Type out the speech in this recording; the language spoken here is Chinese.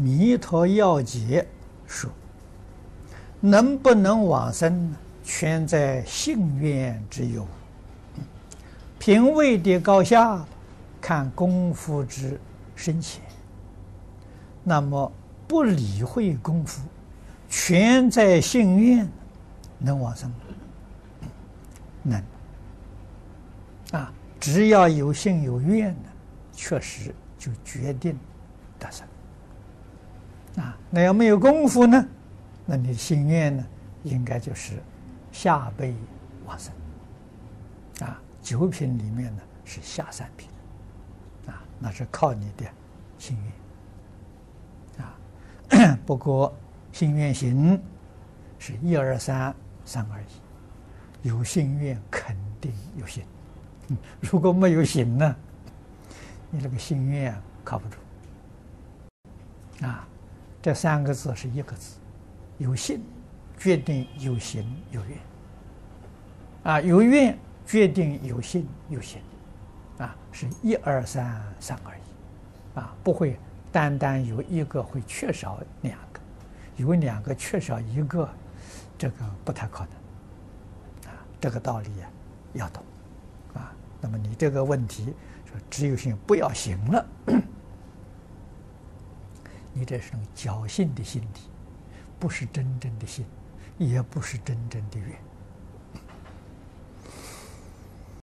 弥陀要解说：“能不能往生，全在信愿之有。品位的高下，看功夫之深浅。那么不理会功夫，全在信愿，能往生吗？能。啊，只要有信有愿呢，确实就决定得生。”啊，那要没有功夫呢？那你的心愿呢？应该就是下辈往生。啊，九品里面呢是下三品。啊，那是靠你的心愿。啊，不过心愿行是一二三三二一，有心愿肯定有行。如果没有行呢，你这个心愿靠不住。啊。这三个字是一个字，有信决定有行有愿，啊，有愿决定有信有行，啊，是一二三三而已，啊，不会单单有一个会缺少两个，有两个缺少一个，这个不太可能，啊，这个道理呀要懂，啊，那么你这个问题说只有信不要行了。你这是种侥幸的心理，不是真正的信，也不是真正的愿。